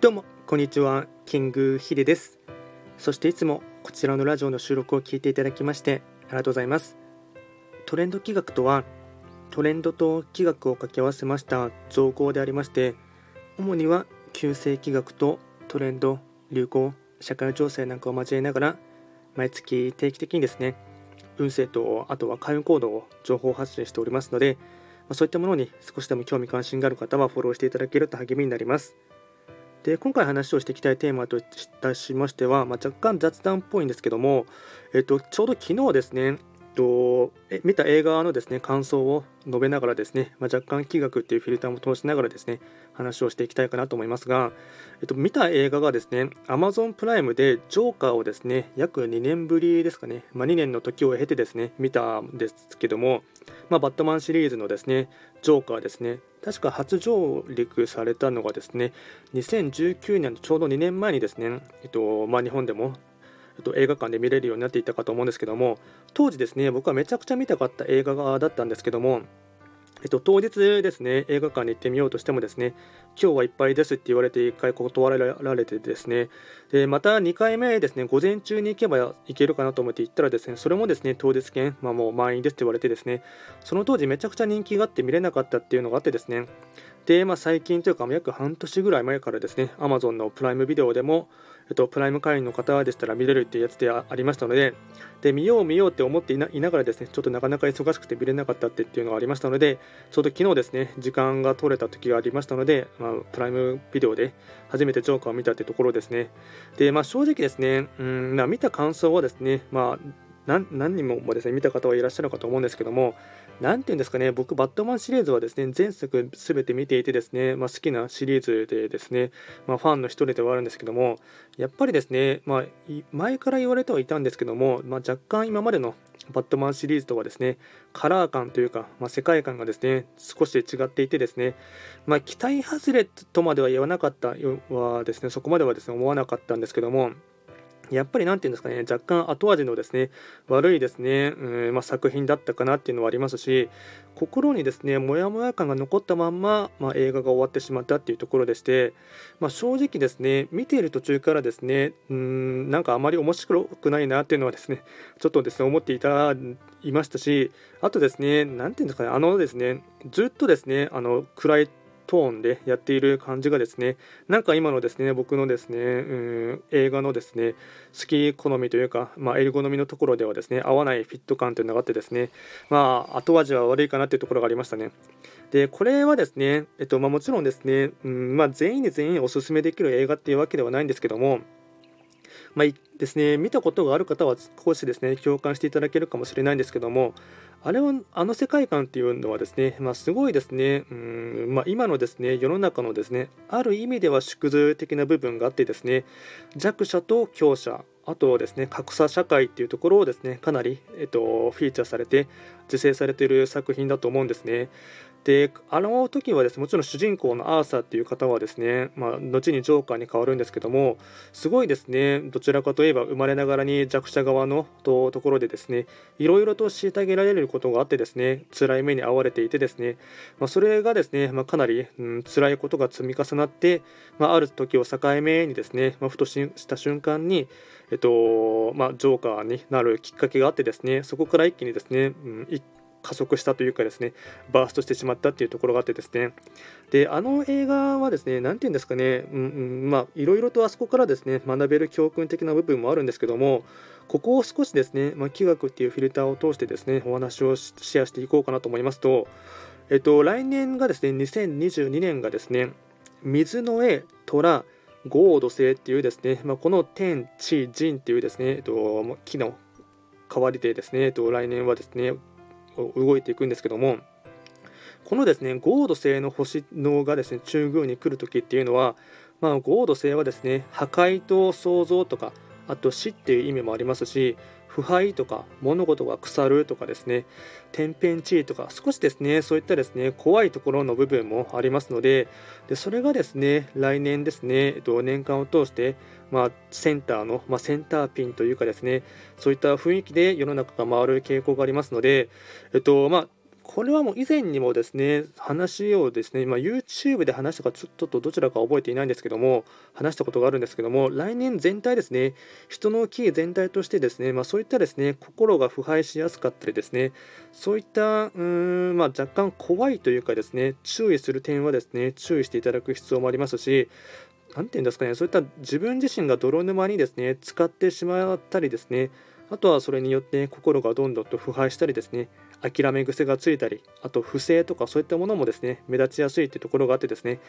どうもこんにちはキングヒデですそしていつもこちらのラジオの収録を聞いていただきましてありがとうございますトレンド企画とはトレンドと企画を掛け合わせました造語でありまして主には旧世企画とトレンド流行社会情勢なんかを交えながら毎月定期的にですね運勢とあとは開運行動を情報発信しておりますのでそういったものに少しでも興味関心がある方はフォローしていただけると励みになります。で今回話をしていきたいテーマといたしましては、まあ、若干雑談っぽいんですけども、えっと、ちょうど昨日ですね、と見た映画のですね感想を述べながらですね、まあ、若干気学っていうフィルターも通しながらですね話をしていきたいかなと思いますが、えっと、見た映画がですね Amazon プライムでジョーカーをですね約2年ぶりですかね、まあ、2年の時を経てですね見たんですけども、まあ、バットマンシリーズのですねジョーカーですね確か初上陸されたのがですね2019年のちょうど2年前にですね、えっとまあ、日本でもっと、映画館で見れるようになっていたかと思うんですけども当時ですね僕はめちゃくちゃ見たかった映画だったんですけどもえっと、当日ですね、映画館に行ってみようとしてもですね、今日はいっぱいですって言われて1回断られてですね、でまた2回目ですね、午前中に行けば行けるかなと思って行ったらですね、それもですね、当日券、まあ、もう満員ですって言われてですね、その当時めちゃくちゃ人気があって見れなかったっていうのがあってですね、で、まあ、最近というか、約半年ぐらい前からですね、Amazon のプライムビデオでも、えっと、プライム会員の方でしたら見れるっていうやつでありましたので、で見よう見ようって思っていながらですね、ちょっとなかなか忙しくて見れなかったってっていうのがありましたので、ちょうど昨日ですね、時間が取れた時がありましたので、まあ、プライムビデオで初めてジョーカーを見たってところですね。で、まあ、正直ですね、うん、ま、見た感想はですね、まあ、何人もですね見た方はいらっしゃるかと思うんですけども、何て言うんですかね、僕、バットマンシリーズはですね、前作すべて見ていてですね、まあ、好きなシリーズでですね、まあ、ファンの一人ではあるんですけども、やっぱりですね、まあ、前から言われてはいたんですけども、まあ、若干今までのバットマンシリーズとはですね、カラー感というか、まあ、世界観がですね、少し違っていてですね、まあ、期待外れとまでは言わなかったはですね、そこまではですね、思わなかったんですけども、やっぱり何て言うんですかね、若干後味のですね、悪いですね、うんまあ、作品だったかなっていうのはありますし、心にですね、モヤモヤ感が残ったまんま、まあ、映画が終わってしまったっていうところでして、まあ、正直ですね、見ている途中からですね、うん、なんかあまり面白くないなっていうのはですね、ちょっとですね、思っていた、いましたし、あとですね、何て言うんですかね、あのですね、ずっとですね、あの暗いトーンでやっている感じがですねなんか今のですね僕のですねうん映画のですね好き好みというか、まあ、エル好みのところではですね合わないフィット感というのがあってですねまあ後味は悪いかなというところがありましたね。でこれはですね、えっとまあ、もちろんですね、うんまあ、全員に全員おすすめできる映画っていうわけではないんですけどもまあ、ですね、見たことがある方は少しですね共感していただけるかもしれないんですけどもあれはあの世界観っていうのはですね、まあ、すごいですねうん、まあ、今のですね世の中のですねある意味では縮図的な部分があってですね弱者と強者あとですね格差社会っていうところをですねかなり、えっと、フィーチャーされて自制されている作品だと思うんですね。であの時はですねもちろん主人公のアーサーっていう方はですね、まあ、後にジョーカーに変わるんですけどもすごいですねどちらかといえば生まれながらに弱者側のところでですねいろいろと虐げられることがあってですね辛い目に遭われていてですね、まあ、それがですね、まあ、かなり、うん、辛いことが積み重なって、まあ、ある時を境目にですね、まあ、ふとした瞬間にえっとまあ、ジョーカーになるきっかけがあってですねそこから一気にですね、うん、加速したというかですねバーストしてしまったっていうところがあってですね。であの映画はですね何て言うんですかね、うんうん、まあいろいろとあそこからですね学べる教訓的な部分もあるんですけどもここを少しですね、まあ、気学っていうフィルターを通してですねお話をシェアしていこうかなと思いますとえっと来年がですね2022年がですね水の絵虎豪土星っていうですね、まあ、この天地人っていうですね、えっと、木の代わりでですね、えっと、来年はですね動いていくんですけどもこのですねゴード星の星のがですね中宮に来る時っていうのは、まあ、ゴード星はですね破壊と創造とかあと死っていう意味もありますし腐敗とか物事が腐るとかですね天変地異とか少しですねそういったですね怖いところの部分もありますのででそれがですね来年ですね、えっと、年間を通して、まあ、センターの、まあ、センターピンというかですねそういった雰囲気で世の中が回る傾向がありますので、えっとまあ、これはもう以前にもですね話をですね、まあ、YouTube で話したかちょっとどちらか覚えていないんですけども話したことがあるんですけども来年全体ですね人のキー全体としてですね、まあ、そういったですね心が腐敗しやすかったりですねそういったうーん、まあ、若干怖いというかですね注意する点はですね注意していただく必要もありますし何て言うんですかねそういった自分自身が泥沼にですね使ってしまったりですねあとはそれによって心がどんどんと腐敗したりですね諦め癖がついたりあと不正とかそういったものもですね目立ちやすいというところがあってですね。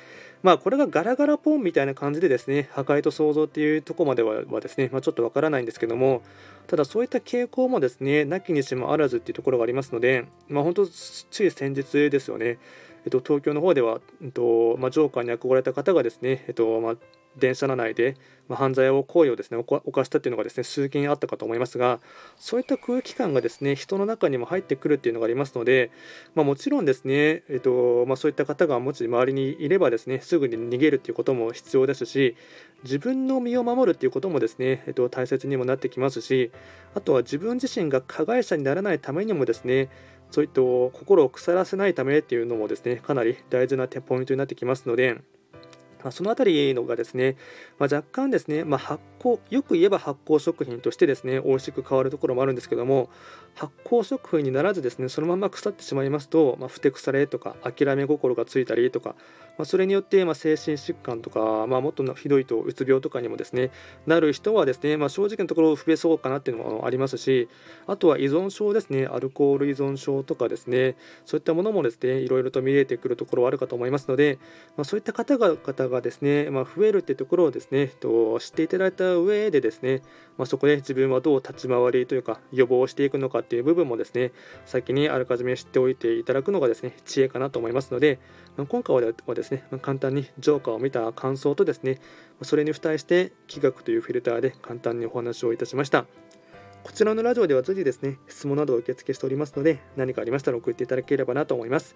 まあこれがガラガラポンみたいな感じでですね破壊と創造っていうところまでははですね、まあ、ちょっとわからないんですけどもただそういった傾向もですねなきにしもあらずっていうところがありますのでまあ本当つい先日ですよね。えっと、東京の方では、えっとまあ、ジョーカーに憧れた方がですね、えっとまあ、電車内で、まあ、犯罪を行為をですね犯したっていうのがですね数件あったかと思いますがそういった空気感がですね人の中にも入ってくるっていうのがありますので、まあ、もちろんですね、えっとまあ、そういった方がもし周りにいればですねすぐに逃げるっていうことも必要ですし自分の身を守るっていうこともですね、えっと、大切にもなってきますしあとは自分自身が加害者にならないためにもですねそういった心を腐らせないためっていうのもですねかなり大事なポイントになってきますので。ま、その辺りのがですね、まあ、若干ですね、まあ、発酵よく言えば発酵食品としてですね美味しく変わるところもあるんですけども発酵食品にならずですねそのまま腐ってしまいますと、まあ、ふてくされとか諦め心がついたりとか、ま、それによってま精神疾患とか、まあ、もっとひどいとうつ病とかにもですねなる人はですね、ま正直なところ増えそうかなっていうのもありますしあとは依存症ですねアルコール依存症とかですねそういったものもですねいろいろと見えてくるところはあるかと思いますので、まそういった方々ががですね、ま増えるっていうところをですねと知っていただいた上でですね、まそこで自分はどう立ち回りというか予防していくのかっていう部分もですね先にあらかじめ知っておいていただくのがですね知恵かなと思いますので、ま今回はですねま簡単にジョーカーを見た感想とですねそれに付帯して気学というフィルターで簡単にお話をいたしました。こちらのラジオでは随時ですね質問などを受け付けしておりますので何かありましたら送っていただければなと思います。